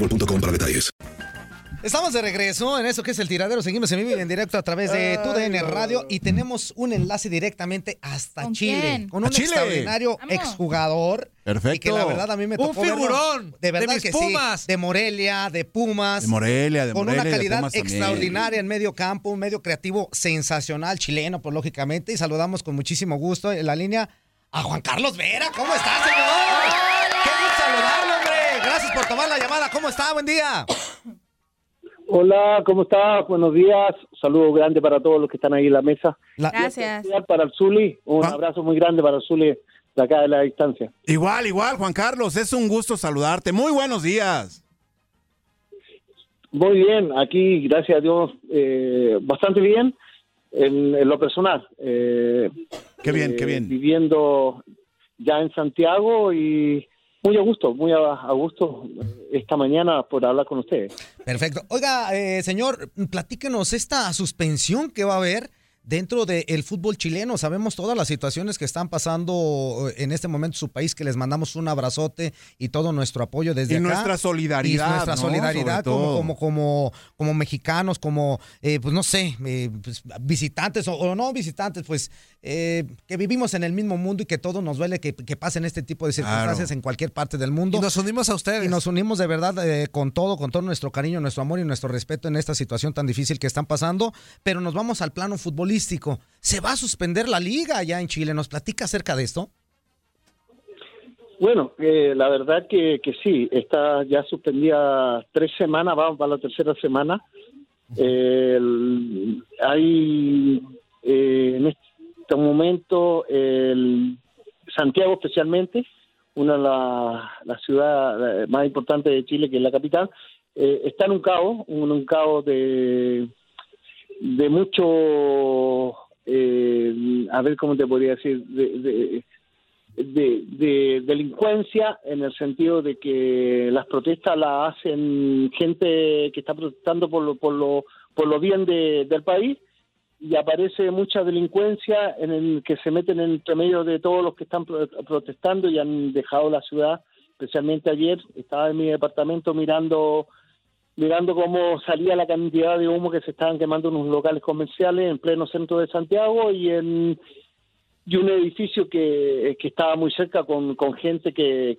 boostmobile.com para detalles. Estamos de regreso en eso que es el tiradero. Seguimos en vivo y en directo a través de TUDN Radio y tenemos un enlace directamente hasta ¿Con Chile. quién? Con ¿A un Chile? extraordinario Vamos. exjugador. Perfecto. Y que la verdad a mí me Un tocó verlo. figurón De verdad de mis que Pumas. sí. De Morelia, de Pumas. De Morelia, de Con Morelia, una de calidad también. extraordinaria en medio campo, un medio creativo sensacional, chileno, pues lógicamente. Y saludamos con muchísimo gusto en la línea a Juan Carlos Vera. ¿Cómo estás, señor? Qué gusto saludarlo. Gracias por tomar la llamada. ¿Cómo está? Buen día. Hola, ¿cómo estás? Buenos días. Un saludo grande para todos los que están ahí en la mesa. Gracias. Para el Zuli, un abrazo muy grande para el Zuli de acá de la distancia. Igual, igual, Juan Carlos, es un gusto saludarte. Muy buenos días. Muy bien, aquí, gracias a Dios, eh, bastante bien en, en lo personal. Eh, Qué bien, eh, qué bien. Viviendo ya en Santiago y muy a gusto, muy a, gusto eh, esta mañana por hablar con ustedes. Perfecto. Oiga, eh, señor, platíquenos esta suspensión que va a haber dentro del fútbol chileno. Sabemos todas las situaciones que están pasando eh, en este momento en su país, que les mandamos un abrazote y todo nuestro apoyo desde Y acá. nuestra solidaridad, Y nuestra ¿no? solidaridad como, como, como, como mexicanos, como, eh, pues no sé, eh, pues, visitantes o, o no visitantes, pues eh, que vivimos en el mismo mundo y que todo nos duele que, que pasen este tipo de circunstancias Claro. en cualquier parte del mundo. Y nos unimos a ustedes. Y nos unimos de verdad eh, con todo, con todo nuestro cariño, nuestro amor y nuestro respeto en esta situación tan difícil que están pasando. Pero nos vamos al plano futbolístico. ¿Se va a suspender la liga allá en Chile? ¿Nos platica acerca de esto? Bueno, eh, la verdad que, que sí, está ya suspendida tres semanas, vamos para la tercera semana. Eh, hay eh, en este momento el Santiago especialmente, una de las la ciudades más importantes de Chile, que es la capital, eh, está en un caos, un, un caos de, de mucho, eh, a ver cómo te podría decir, de, de- de, de delincuencia en el sentido de que las protestas las hacen gente que está protestando por lo, por lo, por lo bien de- del país y aparece mucha delincuencia en el que se meten entre medio de todos los que están pro- protestando y han dejado la ciudad, especialmente ayer, estaba en mi departamento mirando mirando cómo salía la cantidad de humo que se estaban quemando en unos locales comerciales en pleno centro de Santiago y en y un edificio que, que estaba muy cerca con, con gente que,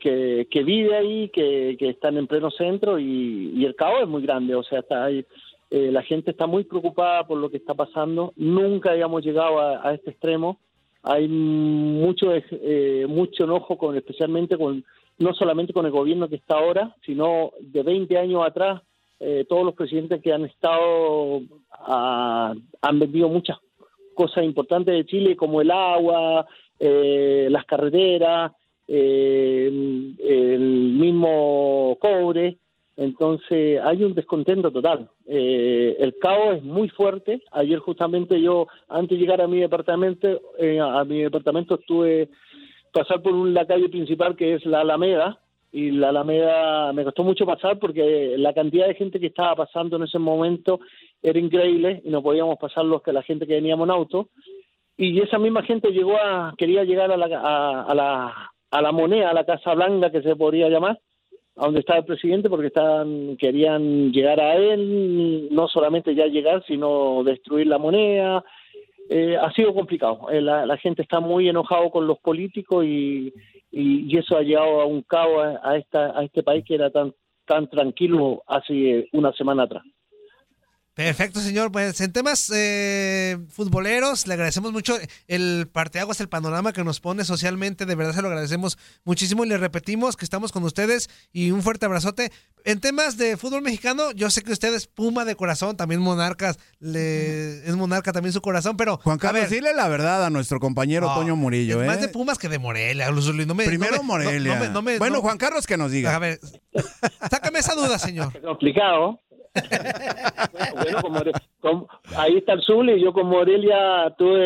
que, vive ahí, que, que están en pleno centro y, y el caos es muy grande, o sea, está ahí, eh, la gente está muy preocupada por lo que está pasando, nunca habíamos llegado a, a este extremo, hay mucho eh, mucho enojo con especialmente con, no solamente con el gobierno que está ahora, sino de 20 años atrás, eh, todos los presidentes que han estado ah, han vendido muchas cosas importantes de Chile, como el agua, eh, las carreteras, eh, el mismo cobre. Entonces hay un descontento total. Eh, el caos es muy fuerte. Ayer justamente yo, antes de llegar a mi departamento, eh, a mi departamento estuve pasar por la calle principal que es la Alameda y la Alameda me costó mucho pasar porque la cantidad de gente que estaba pasando en ese momento era increíble y no podíamos pasar los que la gente que veníamos en auto. Y esa misma gente llegó a quería llegar a la a, la a la moneda a la Casa Blanca que se podría llamar a donde estaba el presidente porque estaban querían llegar a él no solamente ya llegar sino destruir la moneda. Eh, ha sido complicado. Eh, la, la gente está muy enojado con los políticos y, y, y eso ha llevado a un caos a, a a este país que era tan tan tranquilo hace una semana atrás Perfecto, señor. Pues en temas eh, futboleros, le agradecemos mucho el parteaguas, el panorama que nos pone socialmente. De verdad se lo agradecemos muchísimo y le repetimos que estamos con ustedes y un fuerte abrazote. En temas de fútbol mexicano, yo sé que usted es Puma de corazón, también Monarcas, le, es Monarca también su corazón, pero. Juan Carlos, dile la verdad a nuestro compañero No, Toño Murillo. es ¿eh? más de Pumas que de Morelia. No me- Primero no me- Morelia. no- no me- no me- bueno, no- Juan Carlos que nos diga. A ver, sácame esa duda, señor. complicado. bueno, con- ahí está el Zul y yo con Morelia tuve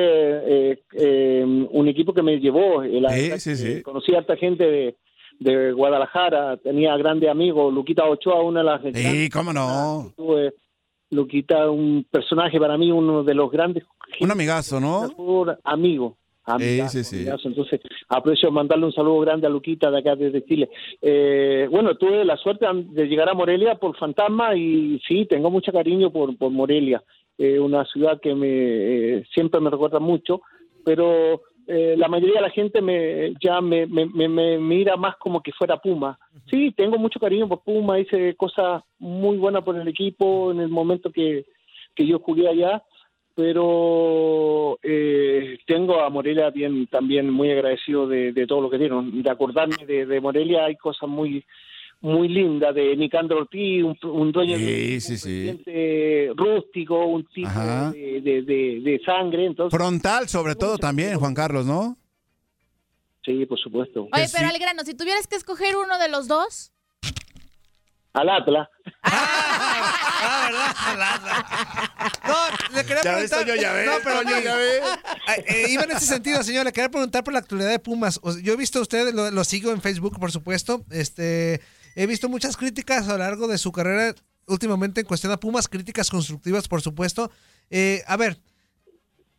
eh, eh, un equipo que me llevó. eh, Conocí a harta gente de, de Guadalajara, tenía grandes amigos, Luquita Ochoa, una de las... Sí, cómo no. Tuve Luquita, un personaje para mí, uno de los grandes... Un amigazo, ¿no? Por amigo. Amigazo, sí, sí. Entonces, aprecio mandarle un saludo grande a Luquita de acá desde Chile. Eh, bueno, tuve la suerte de llegar a Morelia por Fantasma y sí, tengo mucho cariño por, por Morelia. Eh, una ciudad que me eh, siempre me recuerda mucho, pero eh, la mayoría de la gente me ya me, me, me- me mira más como que fuera Puma. Sí, tengo mucho cariño por Puma, hice cosas muy buenas por el equipo en el momento que, que yo jugué allá, pero eh, tengo a Morelia bien también muy agradecido de, de todo lo que dieron. De acordarme de, de Morelia hay cosas muy muy lindas de Nicandro Ortiz, un, un dueño de Sí, sí, sí. rústico, un tipo de, de, de- de sangre, entonces Frontal, sobre todo, también, Juan Carlos, ¿no? sí, por supuesto. Oye, pero al grano, si tuvieras que escoger uno de los dos, Al Atlas. No, le quería Ya ves, preguntar. Toño, ya ves, no, pero Toño, no, ya ves. eh, iba en ese sentido, señor. Le quería preguntar por la actualidad de Pumas. Yo he visto a usted, lo, lo sigo en Facebook, por supuesto. Este, he visto muchas críticas a lo largo de su carrera, últimamente en cuestión a Pumas, críticas constructivas, por supuesto. Eh, a ver,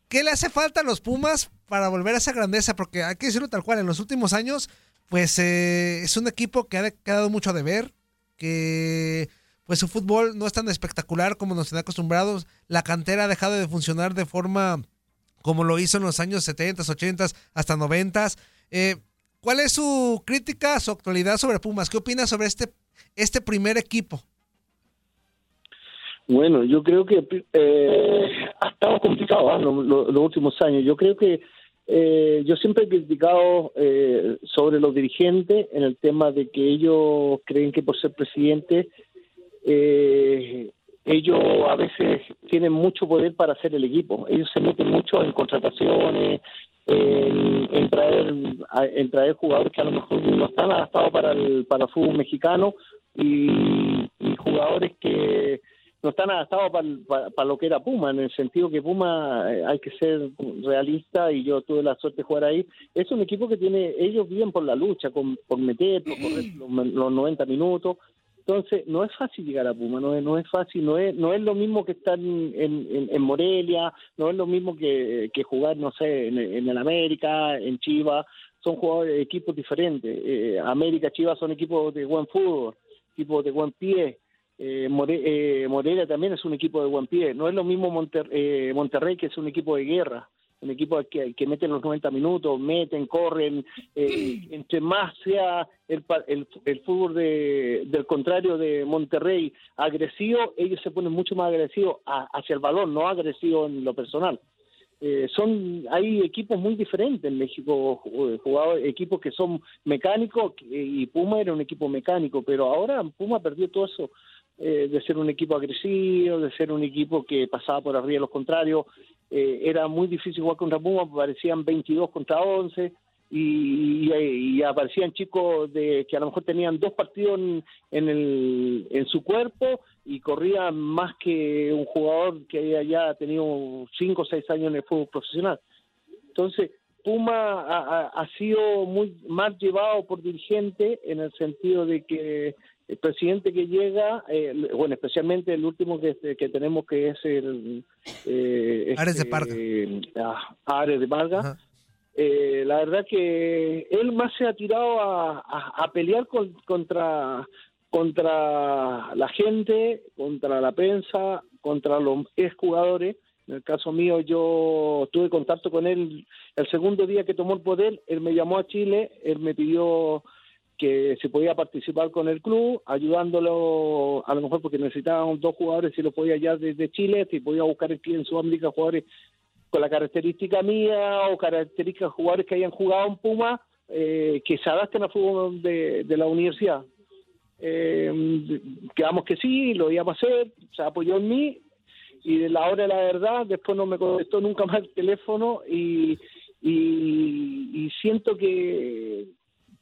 ¿qué le hace falta a los Pumas para volver a esa grandeza? Porque hay que decirlo tal cual, en los últimos años, pues eh, es un equipo que ha quedado mucho a deber, que pues su fútbol no es tan espectacular como nos tenía acostumbrados. La cantera ha dejado de funcionar de forma como lo hizo en los años 70, 80 hasta 90. Eh, ¿Cuál es su crítica, su actualidad sobre Pumas? ¿Qué opina sobre este, este primer equipo? Bueno, yo creo que eh, ha estado complicado ¿ah? lo- lo- los últimos años. Yo creo que eh, yo siempre he criticado eh, sobre los dirigentes en el tema de que ellos creen que por ser presidente eh, ellos a veces tienen mucho poder para hacer el equipo. Ellos se meten mucho en contrataciones, en, traer en traer jugadores que a lo mejor no están adaptados para el para fútbol mexicano y, jugadores que no están adaptados para, para, lo que era Puma, en el sentido que Puma eh, hay que ser realista y yo tuve la suerte de jugar ahí. Es un equipo que tiene, ellos viven por la lucha, con, por meter, por correr los, los 90 minutos. Entonces, no es fácil llegar a Puma, no es, no es fácil, no es, no es lo mismo que estar en, en, Morelia, no es lo mismo que, que jugar, no sé, en, el América, en Chivas, son jugadores, equipos diferentes. Eh, América, Chivas son equipos de buen fútbol, equipos de buen pie. Eh, eh, Morelia también es un equipo de buen pie. No es lo mismo Monter- eh, Monterrey, que es un equipo de guerra, un equipo que, que meten los 90 minutos, meten, corren. eh, entre más sea el, el, el fútbol de, del contrario de Monterrey agresivo, ellos se ponen mucho más agresivos a- hacia el balón, no agresivo en lo personal. eh, son hay equipos muy diferentes en México, ju- jugadores, equipos que son mecánicos y Puma era un equipo mecánico, pero ahora Puma perdió todo eso eh, de ser un equipo agresivo, de ser un equipo que pasaba por arriba de los contrarios. Eh, era muy difícil jugar contra Puma, parecían 22 contra 11 y, aparecían chicos de que a lo mejor tenían dos partidos en, el, en su cuerpo y corrían más que un jugador que haya tenido 5 o 6 años en el fútbol profesional. Entonces, Puma ha sido muy más llevado por dirigente en el sentido de que el presidente que llega, eh, bueno, especialmente el último que, que tenemos que es el... Eh, Ares de este, Parga. ah, Ares de Parga. Eh, la verdad que él más se ha tirado a, a- a pelear con- contra contra la gente, contra la prensa, contra los exjugadores. En el caso mío, yo tuve contacto con él el segundo día que tomó el poder. Él me llamó a Chile, él me pidió que se podía participar con el club, ayudándolo a lo mejor porque necesitaban dos jugadores, si lo podía ya desde Chile, si podía buscar aquí en Sudamérica jugadores con la característica mía o características jugadores que hayan jugado en Puma eh, que se adapten al fútbol de, la universidad. Eh, quedamos que sí, lo íbamos a hacer, se apoyó en mí y de la hora de la verdad después no me contestó nunca más el teléfono y, y siento que,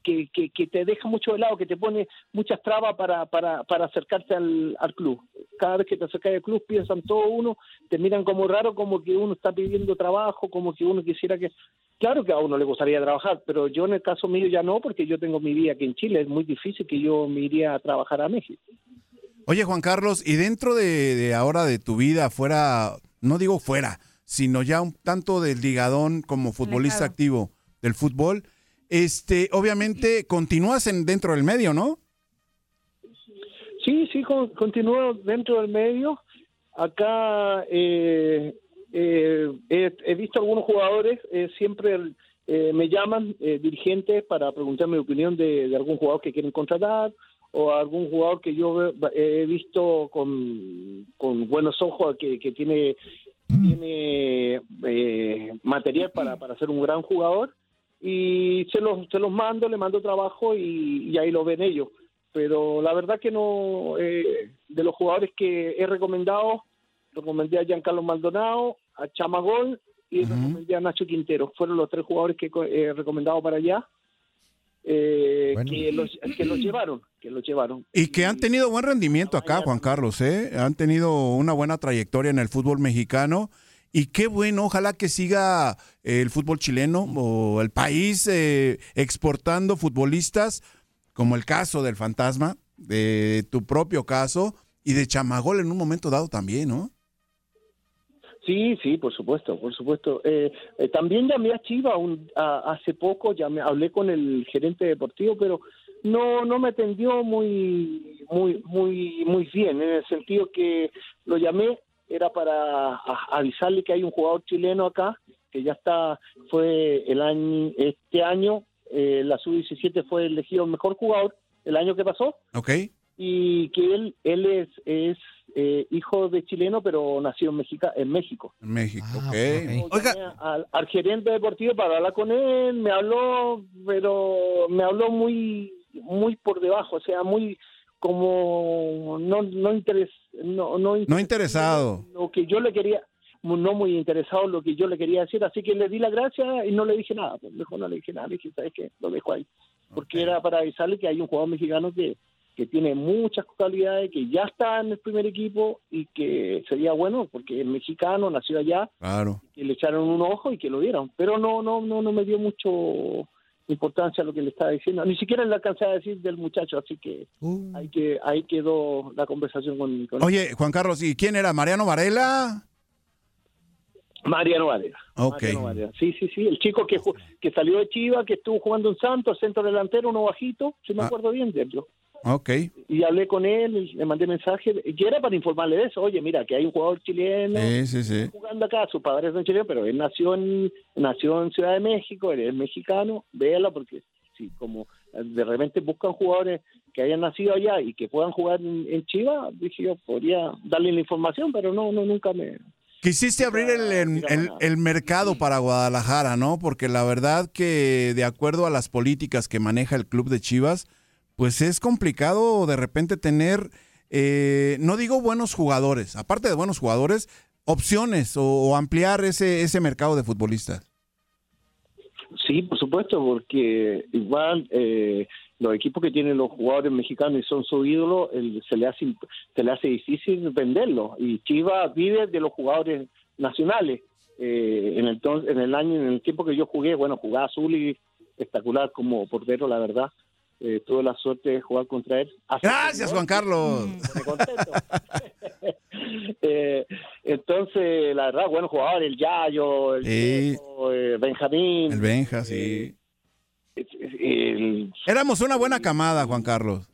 que, que, que te deja mucho de lado, que te pone muchas trabas para, para, para acercarte al, al club. Cada vez que te acercas al club piensan todo uno, te miran como raro, como que uno está pidiendo trabajo, como que uno quisiera que... Claro que a uno le gustaría trabajar, pero yo en el caso mío ya no, porque yo tengo mi vida aquí en Chile, es muy difícil que yo me iría a trabajar a México. Oye, Juan Carlos, y dentro de, de ahora de tu vida, fuera, no digo fuera, sino ya un tanto del ligadón como futbolista activo del fútbol, este, obviamente continúas en, dentro del medio, ¿no? Sí, sí, con- continúo dentro del medio. Acá eh, eh, he, visto algunos jugadores, eh, siempre eh, me llaman eh, dirigentes para preguntarme mi opinión de, algún jugador que quieren contratar o algún jugador que yo he visto con, con buenos ojos que, que tiene tiene eh, material para, para ser un gran jugador y se los, se los mando, le mando trabajo y, y ahí lo ven ellos. Pero la verdad que no, eh, de los jugadores que he recomendado, recomendé a Giancarlo Maldonado, a Chamagol y recomendé a Nacho Quintero. Fueron los tres jugadores que co- he recomendado para allá, eh, que, los, que los llevaron, que los llevaron. Y que han tenido buen rendimiento acá, Juan Carlos, ¿eh? Han tenido una buena trayectoria en el fútbol mexicano. Y qué bueno, ojalá que siga el fútbol chileno o el país eh, exportando futbolistas, como el caso del Fantasma, de tu propio caso, y de Chamagol en un momento dado también, ¿no? Sí, sí, por supuesto, por supuesto. Eh, eh, también llamé a Chiva un- a- hace poco, llamé, hablé con el gerente deportivo, pero no no me atendió muy muy muy muy bien en el sentido que lo llamé era para avisarle que hay un jugador chileno acá que ya está fue el año este año eh, la sub 17 fue elegido el mejor jugador el año que pasó ¿Ok? y que él él es es eh, hijo de chileno pero nació en México en México En México, Ah, ok. Oiga. Al, al gerente deportivo para hablar con él, me habló, pero me habló muy muy por debajo, o sea, muy como no no interes, no, no, No interesado. lo que yo le quería no muy interesado lo que yo le quería decir, así que le di la gracia y no le dije nada, pues, mejor no le dije nada, le dije, ¿sabes qué? Lo dejo ahí. Porque era para avisarle que hay un jugador mexicano que, que tiene muchas cualidades, que ya está en el primer equipo y que sería bueno, porque es mexicano, nació allá, Claro. que le echaron un ojo y que lo dieron. Pero no, no, no, no me dio mucho importancia a lo que le estaba diciendo. Ni siquiera le alcancé a decir del muchacho, así que ahí, que, ahí quedó la conversación con, con Oye, Juan Carlos, ¿y quién era? ¿Mariano Varela? Mariano Varela. Ok. Mariano Varela. Sí, sí, sí. El chico que, que salió de Chiva, que estuvo jugando en Santos, centro delantero, uno bajito, si me Ah. acuerdo bien de él. Ok. Y hablé con él, y le mandé mensaje, y era para informarle de eso. Oye, mira, que hay un jugador chileno Sí, sí, sí. jugando acá, sus padres son chilenos, pero él nació en, nació en Ciudad de México, él es mexicano, véala porque sí, como de repente buscan jugadores que hayan nacido allá y que puedan jugar en, en Chivas, dije yo, podría darle la información, pero no, no, nunca me... Quisiste abrir el, el- el- el mercado para Guadalajara, ¿no? Porque la verdad que de acuerdo a las políticas que maneja el club de Chivas, pues es complicado de repente tener, eh, no digo buenos jugadores, aparte de buenos jugadores, opciones o, ampliar ese, ese mercado de futbolistas. Sí, por supuesto, porque igual eh, los equipos que tienen los jugadores mexicanos y son su ídolo, se le hace se le hace difícil venderlos. Y Chivas vive de los jugadores nacionales. Eh, en el en el año, en el tiempo que yo jugué, bueno, jugaba azul y espectacular como portero, la verdad. Eh, tuve la suerte de jugar contra él. Gracias, Juan Carlos. me contento. Eh, entonces, la verdad, buenos jugadores, el Yayo, el Sí. Checo, eh, Benjamín. El Benja, sí. el- Éramos una buena camada, Juan Carlos.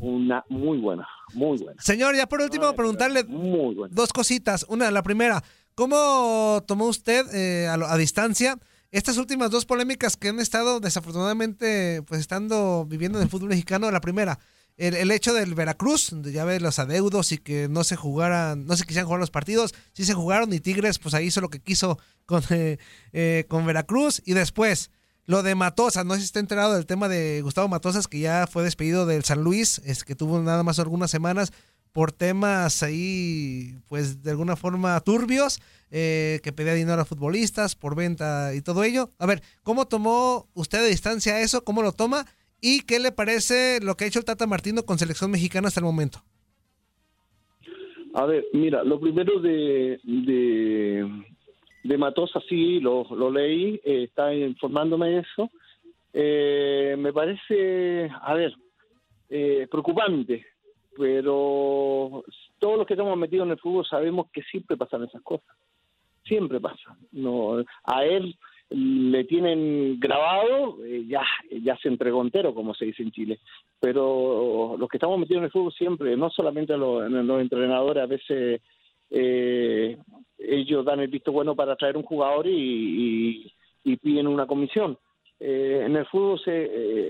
una muy buena, muy buena. Señor, ya por último, preguntarle dos cositas. Una, la primera, ¿cómo tomó usted eh, a, a distancia estas últimas dos polémicas que han estado desafortunadamente pues estando viviendo en el fútbol mexicano? La primera, el, el hecho del Veracruz, ya ve los adeudos y que no se jugaran, no se quisieran jugar los partidos, sí se jugaron y Tigres pues ahí hizo lo que quiso con, eh, con Veracruz y después... Lo de Matosas, no sé si está enterado del tema de Gustavo Matosas, que ya fue despedido del San Luis, es que tuvo nada más algunas semanas por temas ahí, pues de alguna forma turbios, eh, que pedía dinero a futbolistas por venta y todo ello. A ver, ¿cómo tomó usted de distancia eso? ¿Cómo lo toma? ¿Y qué le parece lo que ha hecho el Tata Martino con selección mexicana hasta el momento? A ver, mira, lo primero de, de, de Matosa sí, lo, lo leí, eh, está informándome de eso. Eh, me parece, a ver, eh, preocupante, pero todos los que estamos metidos en el fútbol sabemos que siempre pasan esas cosas. Siempre pasa. No, a él le tienen grabado, eh, ya, ya se entregó entero, como se dice en Chile. Pero los que estamos metidos en el fútbol siempre, no solamente los, los entrenadores, a veces eh, ellos dan el visto bueno para traer un jugador y, y- y piden una comisión. Eh, en el fútbol se,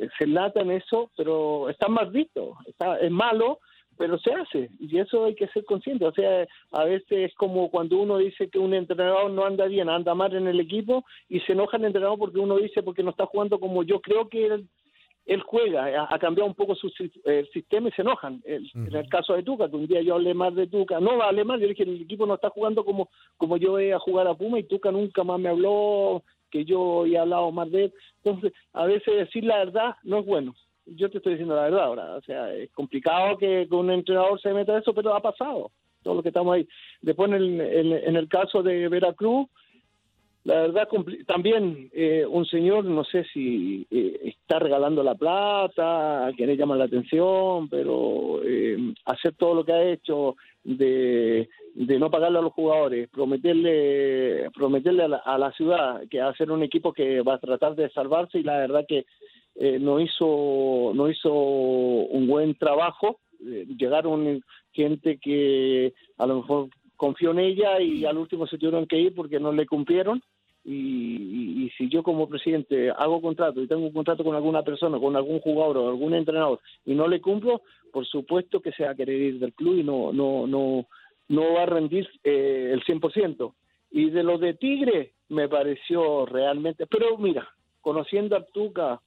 eh, se lata en eso, pero está mal visto. Está, es malo, pero se hace. Y eso hay que ser consciente. O sea, a veces es como cuando uno dice que un entrenador no anda bien, anda mal en el equipo y se enoja el entrenador porque uno dice porque no está jugando como yo creo que él, él juega. Ha, cambiado un poco su eh, sistema y se enojan. El- En el caso de Tuca, que un día yo hablé más de Tuca, no hablé más, yo dije el equipo no está jugando como, como yo voy a jugar a Puma y Tuca nunca más me habló que yo he hablado más de él. Entonces, a veces decir la verdad no es bueno. Yo te estoy diciendo la verdad ahora. O sea, es complicado que, un entrenador se meta eso, pero ha pasado. Todo lo que estamos ahí. Después, en el, en, el caso de Veracruz, la verdad, también eh, un señor, no sé si eh, está regalando la plata, a quienes llaman la atención, pero eh, hacer todo lo que ha hecho de, de no pagarle a los jugadores, prometerle prometerle a la, a la ciudad que va a ser un equipo que va a tratar de salvarse y la verdad que eh, no hizo no hizo un buen trabajo. Eh, llegaron gente que a lo mejor confió en ella y al último se tuvieron que ir porque no le cumplieron. Y, si yo como presidente hago contrato y tengo un contrato con alguna persona, con algún jugador o algún entrenador y no le cumplo, por supuesto que se va a querer ir del club y no no no no va a rendir eh, el 100%. Y de lo de Tigre me pareció realmente, pero mira, conociendo a Tuca,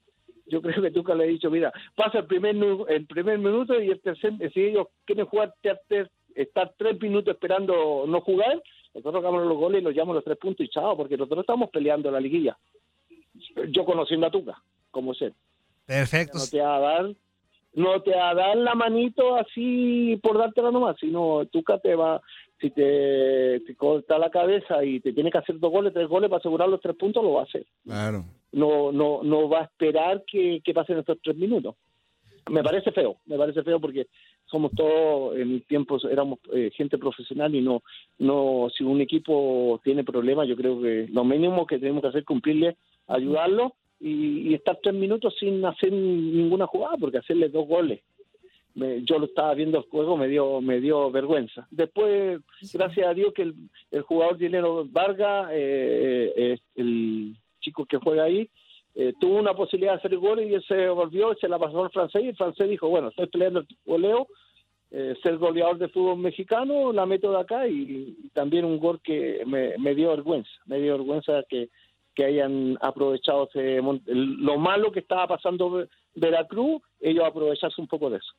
yo creo que Tuca le ha dicho, mira, pasa el primer el primer minuto y el tercer, si ellos quieren jugar ter- ter- estar tres minutos esperando no jugar, nosotros hagamos los goles y nos llevamos los tres puntos y chao, porque nosotros estamos peleando la liguilla. Yo conociendo a Tuca, como ser. Perfecto. No te va a dar, no te va a dar la manito así por dártela nomás, sino Tuca te va, si te, te corta la cabeza y te tiene que hacer dos goles, tres goles para asegurar los tres puntos, lo va a hacer. Claro. No, no, no va a esperar que, que pasen estos tres minutos. Me parece feo, me parece feo porque somos todos en tiempos éramos eh, gente profesional y no no si un equipo tiene problemas yo creo que lo mínimo que tenemos que hacer es cumplirle ayudarlo y, y estar tres minutos sin hacer ninguna jugada porque hacerle dos goles me- yo lo estaba viendo el juego me dio me dio vergüenza después gracias a Dios que el, el jugador dinero Vargas eh, eh, el chico que juega ahí eh, tuvo una posibilidad de hacer el gol y él se volvió se la pasó al francés y el francés dijo bueno estoy peleando el goleo eh, ser goleador de fútbol mexicano, la meto de acá y, también un gol que me, dio vergüenza, me dio vergüenza que, que hayan aprovechado ese lo malo que estaba pasando Ve- Veracruz, ellos aprovecharse un poco de eso.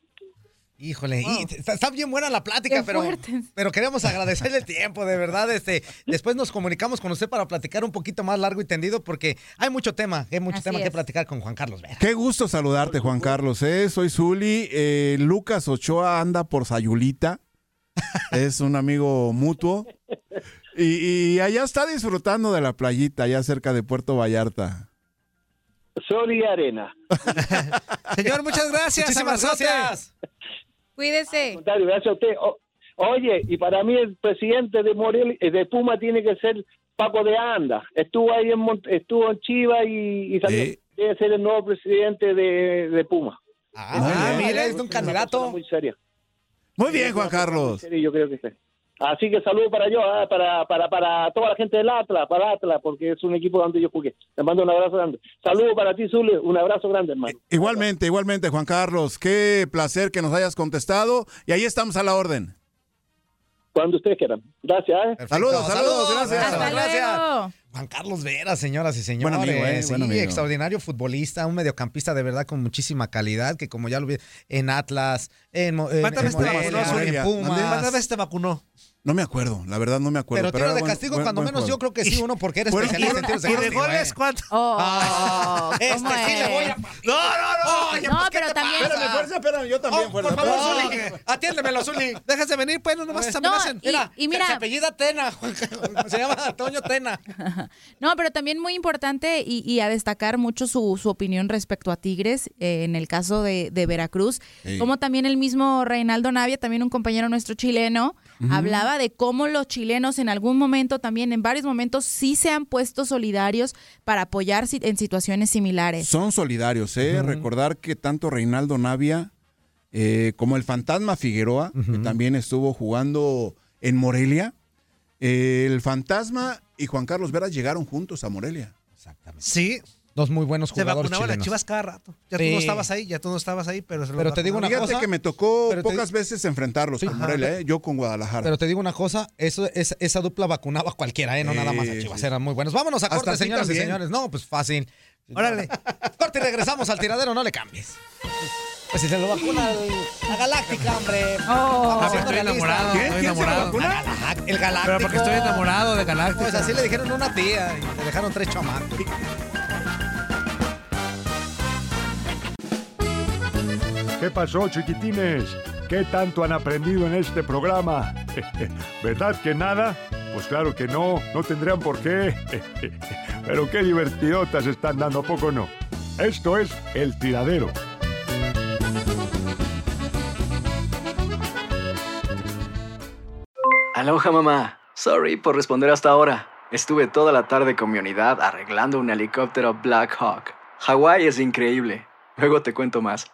Híjole, y está, está bien buena la plática, Qué pero, fuertes. pero queremos agradecerle el tiempo, de verdad. Este, después nos comunicamos con usted para platicar un poquito más largo y tendido, porque hay mucho tema, hay mucho Así tema que platicar con Juan Carlos Vera. Qué gusto saludarte, Juan Carlos. ¿eh? Soy Zuli. Eh, Lucas Ochoa anda por Sayulita. es un amigo mutuo. Y, y allá está disfrutando de la playita, allá cerca de Puerto Vallarta. Sol y arena. Señor, muchas gracias. Muchísimas gracias. Cuídese. Contrario, gracias a usted. O- oye, y para mí el presidente de Morel, eh, de Puma tiene que ser Paco de Anda. Estuvo ahí en Mont- estuvo en Chivas y, y salió- Sí. debe ser el nuevo presidente de, de Puma. Ah, Muy bien. mira, es Es un candidato. muy seria. Muy bien, Juan Muy Carlos. yo creo que sí. Así que saludo para yo, ah, para, para, para toda la gente del Atlas, para Atlas, porque es un equipo donde yo jugué. Te mando un abrazo grande. Saludo para ti, Zule, un abrazo grande, hermano. Igualmente, igualmente, Juan Carlos. Qué placer que nos hayas contestado. Y ahí estamos a la orden. Cuando ustedes quieran. Gracias. ¿eh? Saludos, saludos, gracias. Hasta Gracias. luego. Juan Carlos Vera, señoras y señores. Buen amigo, ¿eh? Sí, Buen amigo. extraordinario futbolista, un mediocampista de verdad con muchísima calidad, que como ya lo vi en Atlas, en, en, ¿Cuántas en Morelia, en Pumas. ¿Cuántas veces te vacunó? No me acuerdo, la verdad no me acuerdo. Pero tiro era de castigo, buen- cuando buen menos yo creo que sí, uno porque eres Bueno, especialista en tiros de ¿Y de goles ¿eh? cuánto? Oh, Este ¿cómo sí le voy a... es? No, no, no. Oye, No, pues, ¿qué pero también- pasa? Espérame, fuerza, espérame, yo también, Oh, fuerza. por favor. Zuli, atiéndemelo, Zuli. Déjase venir, pues, no nomás se No, amenacen. y- Mira, y mira- se apellida Tena, se llama Antonio Tena. No, pero también muy importante y, y a destacar mucho su, su opinión respecto a Tigres, eh, en el caso de, de Veracruz, Sí. como también el mismo Reinaldo Navia, también un compañero nuestro chileno, hablaba de cómo los chilenos en algún momento, también en varios momentos, sí se han puesto solidarios para apoyar en situaciones similares. Son solidarios, ¿eh? Recordar que tanto Reinaldo Navia eh, como el Fantasma Figueroa, que también estuvo jugando en Morelia, eh, el Fantasma y Juan Carlos Veras llegaron juntos a Morelia. Exactamente. Sí, Dos muy buenos se jugadores vacunaban las chilenos. chivas cada rato. Ya tú no estabas ahí, ya tú no estabas ahí, pero se lo Pero te digo una vacunaban. Fíjate cosa, que me tocó te- pocas veces enfrentarlos con. Morelia, ¿eh? yo con Guadalajara. Pero te digo una cosa, eso, esa, esa dupla vacunaba a cualquiera, ¿eh? no Sí, nada más a Chivas, sí. eran muy buenos. Vámonos a Hasta corte, a ti señoras y señores. No, pues fácil. Órale. Corte y regresamos al tiradero, no le cambies. Pues si se lo vacuna al- la Galáctica, hombre. Oh. Vamos Ah, estoy enamorado, ¿Quién? estoy ¿Quién se lo enamorado. vacuna? Galá- El Galáctico. Pero porque estoy enamorado de Galáctica. Pues así le dijeron a una tía y le dejaron tres chamacos. ¿Qué pasó, chiquitines? ¿Qué tanto han aprendido en este programa? ¿Verdad que nada? Pues claro que no, no tendrían por qué. Pero qué divertidotas están dando, ¿a poco no? Esto es El Tiradero. Aloha mamá. Sorry por responder hasta ahora. Estuve toda la tarde con mi unidad arreglando un helicóptero Black Hawk. Hawái es increíble. Luego te cuento más.